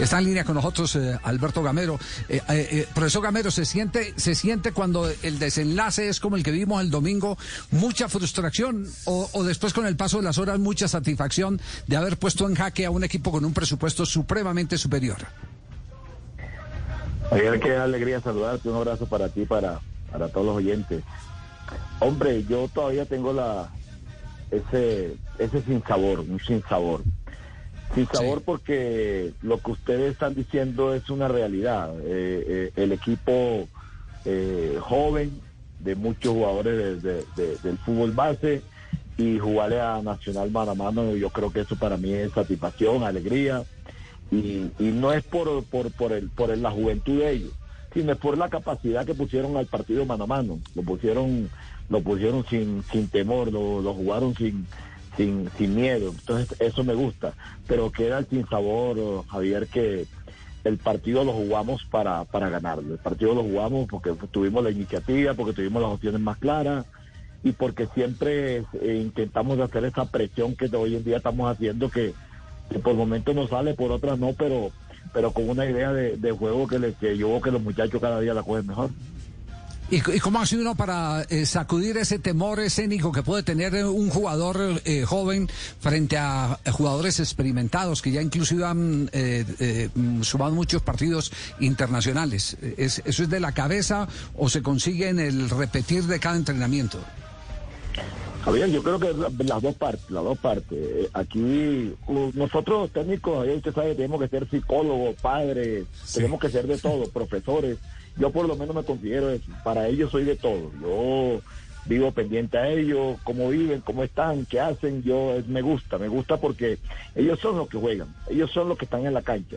Está en línea con nosotros eh, Alberto Gamero. Eh, eh, profesor Gamero, ¿se siente, ¿se siente cuando el desenlace es como el que vimos el domingo, mucha frustración o, o después con el paso de las horas mucha satisfacción de haber puesto en jaque a un equipo con un presupuesto supremamente superior? Ayer qué alegría saludarte, un abrazo para ti, para, para todos los oyentes. Hombre, yo todavía tengo la ese ese sin sabor, un sin sabor. Sin sabor porque lo que ustedes están diciendo es una realidad. Eh, eh, el equipo eh, joven de muchos jugadores de, del fútbol base y jugarle a Nacional mano a mano, yo creo que eso para mí es satisfacción, alegría. Y, y no es por, por, por, el, por la juventud de ellos, sino es por la capacidad que pusieron al partido mano a mano. Lo pusieron, lo pusieron sin, sin temor, lo, lo jugaron sin, sin, sin miedo. Entonces eso me gusta. Pero queda sin sabor, Javier, que el partido lo jugamos para, para ganarlo. El partido lo jugamos porque tuvimos la iniciativa, porque tuvimos las opciones más claras y porque siempre eh, intentamos hacer esa presión que hoy en día estamos haciendo que que por momentos no sale, por otras no, pero pero con una idea de, juego que, le, que yo que los muchachos cada día la cogen mejor. ¿Y, cómo hace uno para eh, sacudir ese temor escénico que puede tener un jugador eh, joven frente a jugadores experimentados que ya inclusive han eh, sumado muchos partidos internacionales? ¿Es, ¿Eso es de la cabeza o se consigue en el repetir de cada entrenamiento? Javier, yo creo que las dos partes, las dos partes. Eh, aquí nosotros técnicos, Javier, usted sabe, tenemos que ser psicólogos, padres, tenemos que ser de todo, profesores. Yo por lo menos me considero eso. Para ellos soy de todo. Yo vivo pendiente a ellos, cómo viven, cómo están, qué hacen. Yo me gusta, me gusta porque ellos son los que juegan, ellos son los que están en la cancha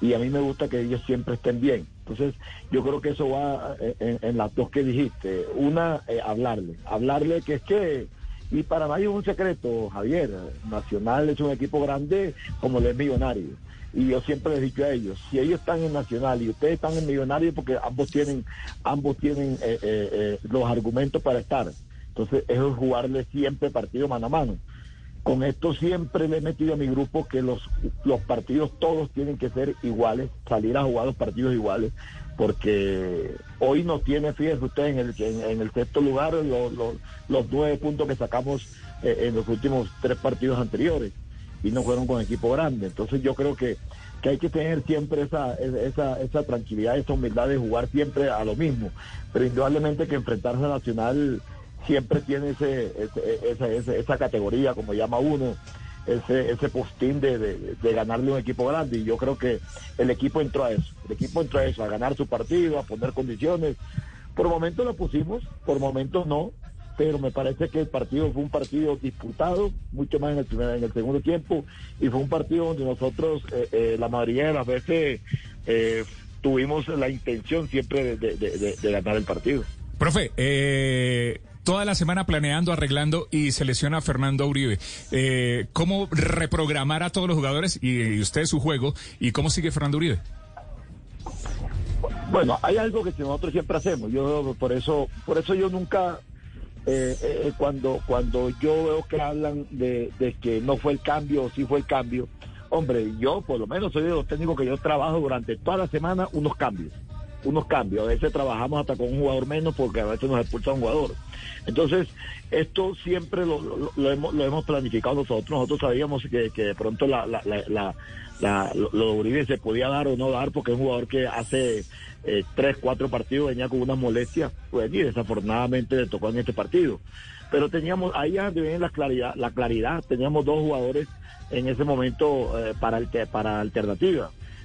y a mí me gusta que ellos siempre estén bien. Entonces, yo creo que eso va eh, en, las dos que dijiste. Una, eh, hablarle, hablarle que es que y para nadie es un secreto, Javier. Nacional es un equipo grande como el es Millonario. Y yo siempre les he dicho a ellos, si ellos están en Nacional y ustedes están en Millonario, porque ambos tienen, ambos tienen eh, eh, eh, los argumentos para estar. Entonces, eso es jugarle siempre partido mano a mano. Con esto siempre le he metido a mi grupo que los, los partidos todos tienen que ser iguales, salir a jugar los partidos iguales, porque hoy no tiene, fíjense usted, en el, en, el sexto lugar los nueve puntos que sacamos eh, en los últimos tres partidos anteriores y no fueron con equipo grande. Entonces yo creo que, que hay que tener siempre esa, esa, esa tranquilidad, esa humildad de jugar siempre a lo mismo, pero indudablemente que enfrentarse a Nacional siempre tiene ese, esa, esa categoría, como llama uno, ese, ese postín de, de, ganarle un equipo grande. Y yo creo que el equipo entró a eso. El equipo entró a eso, a ganar su partido, a poner condiciones. Por momentos lo pusimos, por momentos no. Pero me parece que el partido fue un partido disputado, mucho más en el primer, en el segundo tiempo, y fue un partido donde nosotros, eh, eh, la mayoría de las veces, eh, tuvimos la intención siempre de, de ganar el partido. Profe, eh, toda la semana planeando, arreglando y se lesiona a Fernando Uribe. Eh, ¿Cómo reprogramar a todos los jugadores y, usted su juego y cómo sigue Fernando Uribe? Bueno, hay algo que nosotros siempre hacemos. Yo por eso, por eso yo nunca eh, eh, cuando cuando yo veo que hablan de, de, que no fue el cambio o sí fue el cambio, hombre, yo por lo menos soy de los técnicos que yo trabajo durante toda la semana unos cambios unos cambios. A veces trabajamos hasta con un jugador menos porque a veces nos expulsa un jugador. Entonces, esto siempre lo, lo, hemos, lo hemos planificado nosotros. Nosotros sabíamos que, que de pronto la, la, la, la, lo de Uribe se podía dar o no dar porque es un jugador que hace eh, tres, cuatro partidos venía con una molestia, pues y desafortunadamente le tocó en este partido. Pero teníamos, ahí viene la claridad, la claridad, teníamos dos jugadores en ese momento eh, para, para alternativa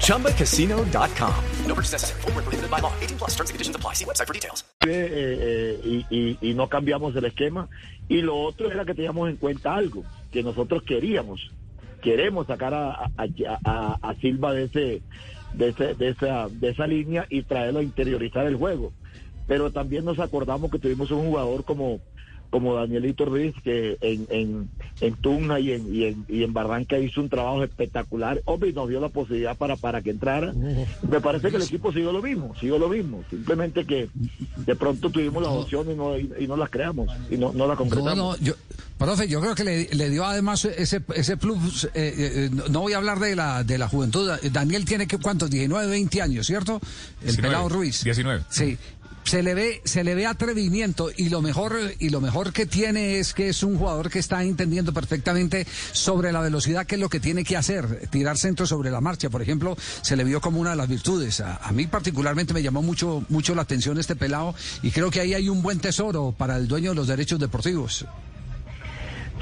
ChumbaCasino.com. No purchase necessary. Full prohibited by law. 18 plus terms and conditions apply. See website for details. Eh, eh, y, y- y no cambiamos el esquema. Y lo otro era que teníamos en cuenta algo que nosotros queríamos. Queremos sacar a, a, a- a Silva de ese, de, ese, de, esa, de esa línea y traerlo a interiorizar el juego. Pero también nos acordamos que tuvimos un jugador como, como Danielito Ruiz, que en, en, en Tuna y en, y, en, y en Barranca hizo un trabajo espectacular. Y nos dio la posibilidad para, para que entrara. Me parece que el equipo siguió lo mismo, siguió lo mismo. Simplemente que de pronto tuvimos las opciones y no, y, y no las creamos, y no, no las No, concretamos. no, yo, profe, yo creo que le, le dio además ese, ese plus. eh, eh, no- no voy a hablar de la, de la juventud. Daniel tiene que, ¿cuántos? 19, 20 años, ¿cierto? El 19, pelado Ruiz. 19. Sí. Se le ve, se le ve atrevimiento y lo mejor, y lo mejor que tiene es que es un jugador que está entendiendo perfectamente sobre la velocidad que es lo que tiene que hacer, tirar centro sobre la marcha, por ejemplo, se le vio como una de las virtudes. A, a mí particularmente me llamó mucho, mucho la atención este pelado y creo que ahí hay un buen tesoro para el dueño de los derechos deportivos.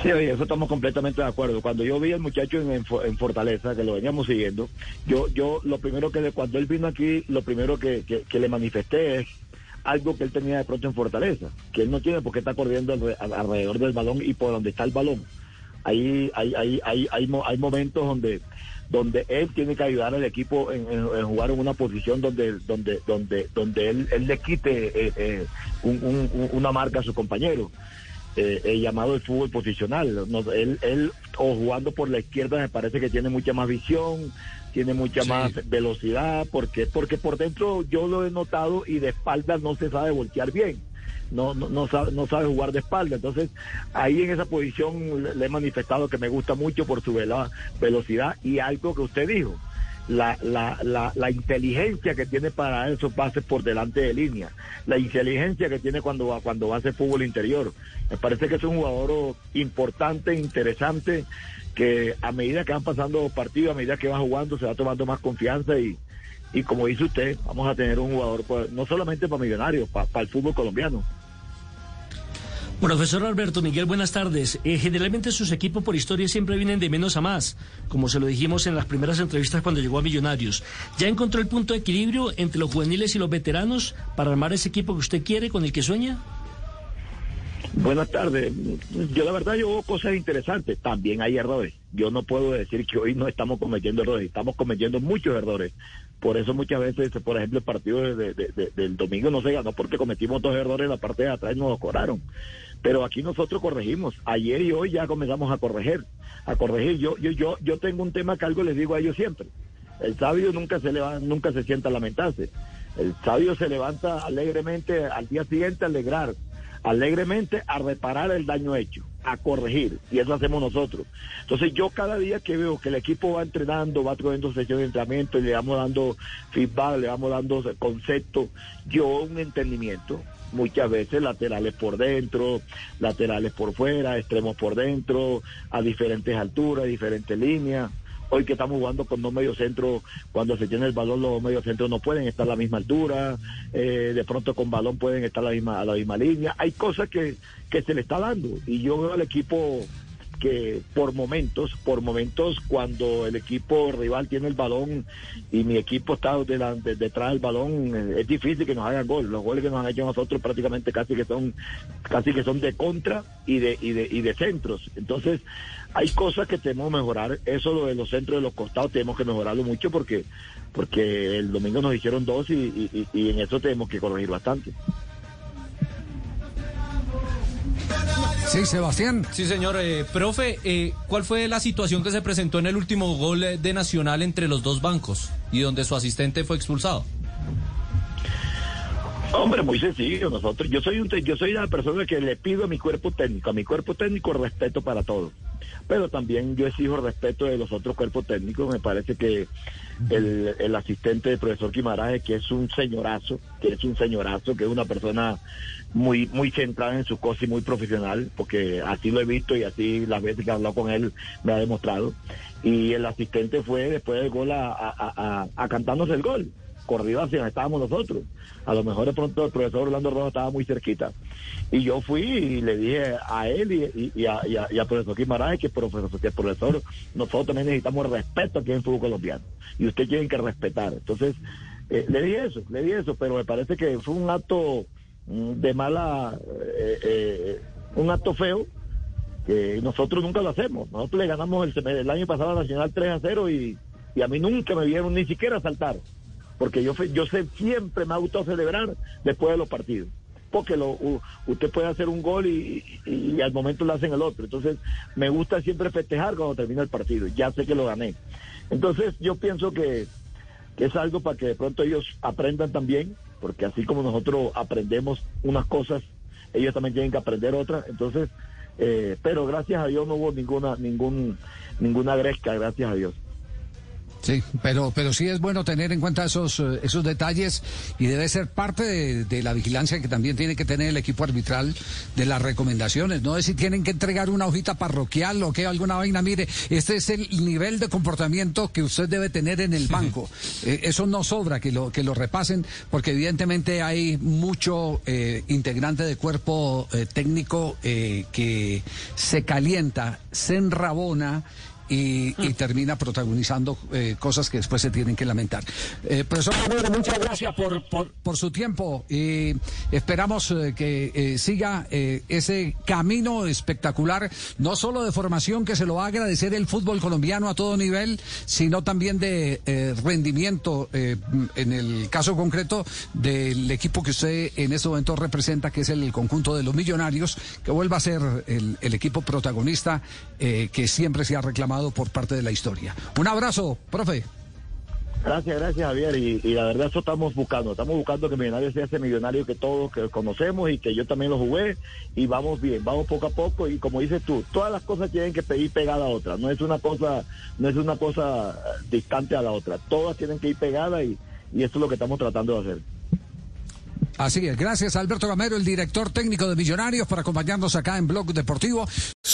Sí, eso estamos completamente de acuerdo. Cuando yo vi al muchacho en, en Fo- en Fortaleza, que lo veníamos siguiendo, yo, yo lo primero que cuando él vino aquí, lo primero que, que- que le manifesté es algo que él tenía de pronto en Fortaleza, que él no tiene por qué estar corriendo alre- al- alrededor del balón y por donde está el balón. Ahí hay, hay, hay, hay, hay momentos donde donde él tiene que ayudar al equipo en, jugar en una posición donde donde donde donde él, él le quite eh, eh, un- una marca a su compañero eh, el llamado el fútbol posicional. No, él, él, o jugando por la izquierda, me parece que tiene mucha más visión, tiene mucha Sí. más velocidad, porque porque por dentro yo lo he notado y de espalda no se sabe voltear bien. No, no, no, sabe, no sabe jugar de espalda. Entonces, ahí en esa posición le, le he manifestado que me gusta mucho por su vela- velocidad y algo que usted dijo la, la, la, la inteligencia que tiene para esos pases por delante de línea, la inteligencia que tiene cuando va, cuando va a hacer fútbol interior. Me parece que es un jugador importante, interesante, que a medida que van pasando partidos, a medida que va jugando, se va tomando más confianza y, y como dice usted, vamos a tener un jugador, pues, no solamente para millonarios, para, para el fútbol colombiano. Profesor Alberto Miguel, buenas tardes. Eh, generalmente sus equipos por historia siempre vienen de menos a más, como se lo dijimos en las primeras entrevistas cuando llegó a Millonarios. ¿Ya encontró el punto de equilibrio entre los juveniles y los veteranos para armar ese equipo que usted quiere, con el que sueña? Buenas tardes. Yo la verdad yo veo cosas interesantes. También hay errores. Yo no puedo decir que hoy no estamos cometiendo errores. Estamos cometiendo muchos errores. Por eso muchas veces, por ejemplo, el partido de- de- de- del domingo no se ganó porque cometimos dos errores en la parte de atrás y nos cobraron. Pero aquí nosotros corregimos. Ayer y hoy ya comenzamos a corregir. A corregir. Yo, yo, yo, yo tengo un tema que algo les digo a ellos siempre. El sabio nunca se levanta, nunca se sienta a lamentarse. El sabio se levanta alegremente al día siguiente a alegrar, alegremente a reparar el daño hecho, a corregir. Y eso hacemos nosotros. Entonces yo cada día que veo que el equipo va entrenando, va teniendo sesiones de entrenamiento, y le vamos dando feedback, le vamos dando conceptos, yo un entendimiento. Muchas veces laterales por dentro, laterales por fuera, extremos por dentro, a diferentes alturas, diferentes líneas. Hoy que estamos jugando con dos mediocentros, cuando se tiene el balón, los mediocentros no pueden estar a la misma altura, eh, de pronto con balón pueden estar a la misma, a la misma línea. Hay cosas que, que se le está dando y yo veo al equipo que por momentos, por momentos cuando el equipo rival tiene el balón y mi equipo está delante, detrás del balón, es difícil que nos hagan gol. Los goles que nos han hecho nosotros prácticamente casi que son, casi que son de contra y de, y de, y de centros. Entonces, hay cosas que tenemos que mejorar. Eso lo de los centros de los costados tenemos que mejorarlo mucho porque, porque el domingo nos hicieron dos y, y- y en eso tenemos que corregir bastante. Sí, Sebastián. Sí, señor. Eh, profe, eh, ¿cuál fue la situación que se presentó en el último gol eh, de Nacional entre los dos bancos y donde su asistente fue expulsado? Hombre, muy sencillo. Nosotros, yo soy un, te- yo soy la persona que le pido a mi cuerpo técnico, a mi cuerpo técnico respeto para todo. Pero también yo exijo respeto de los otros cuerpos técnicos. Me parece que el, el asistente del profesor Quimaraje, que es un señorazo, que es un señorazo, que es una persona muy, muy centrada en su cosa y muy profesional, porque así lo he visto y así las veces que he hablado con él me ha demostrado. Y el asistente fue después del gol a, a, a- cantarnos el gol coordinación estábamos nosotros. A lo mejor de pronto el profesor Orlando Rojas estaba muy cerquita. Y yo fui y le dije a él y, a, profesor Guimaraes que profesor, que profesor, nosotros también necesitamos respeto aquí en el fútbol colombiano. Y usted tiene que respetar. Entonces, eh, le dije eso, le dije eso, pero me parece que fue un acto mm, de mala, eh, eh, un acto feo, que nosotros nunca lo hacemos. Nosotros le ganamos el, el año pasado a Nacional 3 a 0 y, y a mí nunca me vieron ni siquiera saltar porque yo, yo sé, siempre me ha gustado celebrar después de los partidos. Porque lo, usted puede hacer un gol y, al momento le hacen el otro. Entonces, me gusta siempre festejar cuando termina el partido. Ya sé que lo gané. Entonces, yo pienso que, es algo para que de pronto ellos aprendan también, porque así como nosotros aprendemos unas cosas, ellos también tienen que aprender otras. Entonces, eh, pero gracias a Dios no hubo ninguna, ningún, ninguna gresca, gracias a Dios. Sí, pero, pero sí es bueno tener en cuenta esos, eh, esos detalles y debe ser parte de, la vigilancia que también tiene que tener el equipo arbitral de las recomendaciones. No es si tienen que entregar una hojita parroquial o que alguna vaina. Mire, este es el nivel de comportamiento que usted debe tener en el banco. Eh, eso no sobra que lo, que lo repasen porque evidentemente hay mucho eh, integrante de cuerpo técnico que se calienta, se enrabona y, termina protagonizando eh, cosas que después se tienen que lamentar. Eh, profesor muchas gracias por, por, su tiempo y esperamos eh, que eh, siga ese camino espectacular, no solo de formación que se lo va a agradecer el fútbol colombiano a todo nivel, sino también de rendimiento en el caso concreto del equipo que usted en este momento representa, que es el conjunto de los millonarios, que vuelva a ser el, el equipo protagonista que siempre se ha reclamado por parte de la historia. Un abrazo, profe. Gracias, gracias Javier. Y, la verdad eso estamos buscando. Estamos buscando que Millonarios sea ese millonario que todos que conocemos y que yo también lo jugué. Y vamos bien, vamos poco a poco. Y como dices tú, todas las cosas tienen que ir pegada a otra. No es una cosa, no es una cosa distante a la otra. Todas tienen que ir pegadas y, y esto es lo que estamos tratando de hacer. Así es, gracias Alberto Gamero, el director técnico de Millonarios, por acompañarnos acá en Blog Deportivo.